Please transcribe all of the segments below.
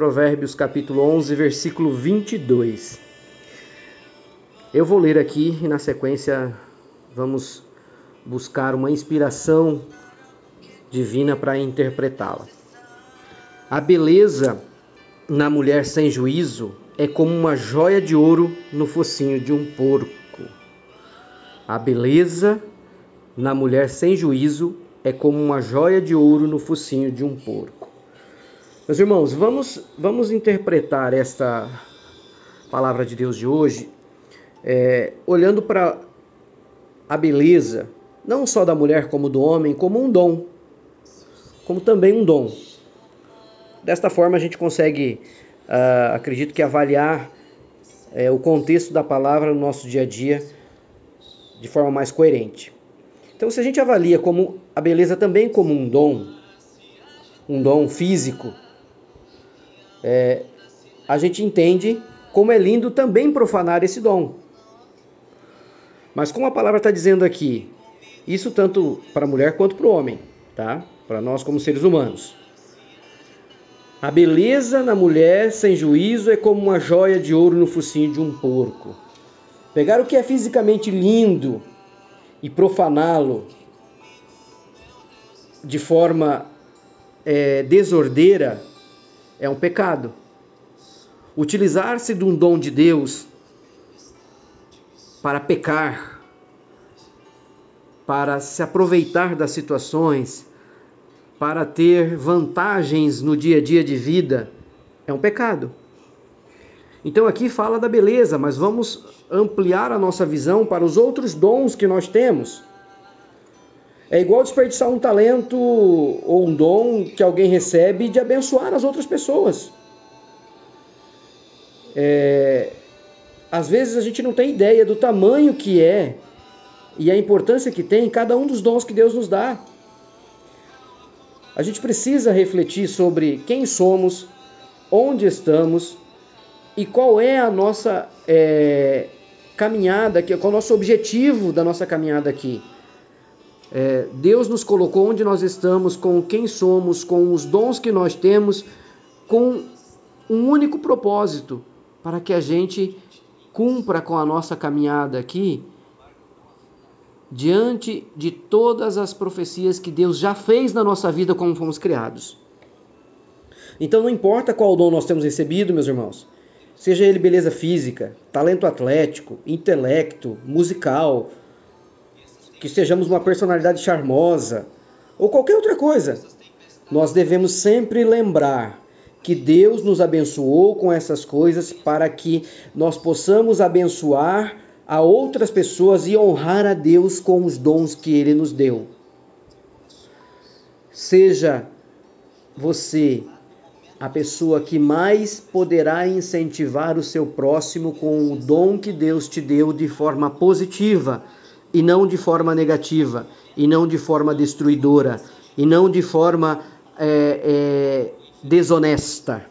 Provérbios capítulo 11, versículo 22. Eu vou ler aqui e na sequência vamos buscar uma inspiração divina para interpretá-la. A beleza na mulher sem juízo é como uma joia de ouro no focinho de um porco. A beleza na mulher sem juízo é como uma joia de ouro no focinho de um porco. Meus irmãos, vamos, vamos interpretar esta palavra de Deus de hoje é, olhando para a beleza, não só da mulher como do homem, como um dom, como também um dom. Desta forma a gente consegue, uh, acredito que, avaliar é, o contexto da palavra no nosso dia a dia de forma mais coerente. Então, se a gente avalia como a beleza também como um dom, um dom físico, é, a gente entende como é lindo também profanar esse dom. Mas como a palavra está dizendo aqui, isso tanto para a mulher quanto para o homem, tá? Para nós como seres humanos. A beleza na mulher sem juízo é como uma joia de ouro no focinho de um porco. Pegar o que é fisicamente lindo e profaná-lo de forma é, desordeira é um pecado. Utilizar-se de um dom de Deus para pecar, para se aproveitar das situações, para ter vantagens no dia a dia de vida, é um pecado. Então aqui fala da beleza, mas vamos ampliar a nossa visão para os outros dons que nós temos. É igual desperdiçar um talento ou um dom que alguém recebe de abençoar as outras pessoas. É, às vezes a gente não tem ideia do tamanho que é e a importância que tem cada um dos dons que Deus nos dá. A gente precisa refletir sobre quem somos, onde estamos e qual é a nossa é, caminhada, qual é o nosso objetivo da nossa caminhada aqui. É, Deus nos colocou onde nós estamos, com quem somos, com os dons que nós temos, com um único propósito, para que a gente cumpra com a nossa caminhada aqui diante de todas as profecias que Deus já fez na nossa vida como fomos criados. Então não importa qual dom nós temos recebido, meus irmãos, seja ele beleza física, talento atlético, intelecto, musical, que sejamos uma personalidade charmosa ou qualquer outra coisa. Nós devemos sempre lembrar que Deus nos abençoou com essas coisas para que nós possamos abençoar a outras pessoas e honrar a Deus com os dons que Ele nos deu. Seja você a pessoa que mais poderá incentivar o seu próximo com o dom que Deus te deu de forma positiva e não de forma negativa, e não de forma destruidora, e não de forma é, é, desonesta.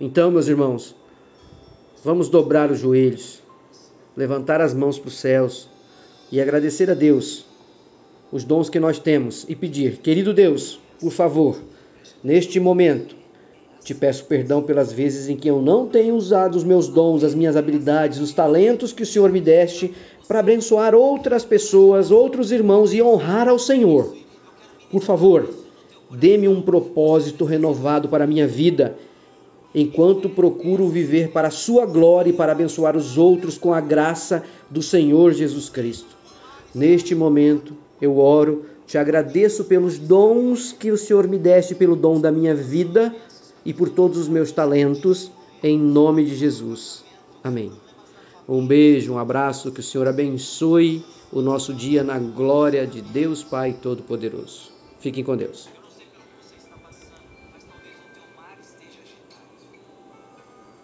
Então, meus irmãos, vamos dobrar os joelhos, levantar as mãos para os céus e agradecer a Deus os dons que nós temos e pedir, querido Deus, por favor, neste momento, te peço perdão pelas vezes em que eu não tenho usado os meus dons, as minhas habilidades, os talentos que o Senhor me deste para abençoar outras pessoas, outros irmãos e honrar ao Senhor. Por favor, dê-me um propósito renovado para a minha vida, enquanto procuro viver para a sua glória e para abençoar os outros com a graça do Senhor Jesus Cristo. Neste momento, eu oro Te agradeço pelos dons que o Senhor me deste, pelo dom da minha vida e por todos os meus talentos, em nome de Jesus. Amém. Um beijo, um abraço, que o Senhor abençoe o nosso dia na glória de Deus Pai Todo-Poderoso. Fiquem com Deus.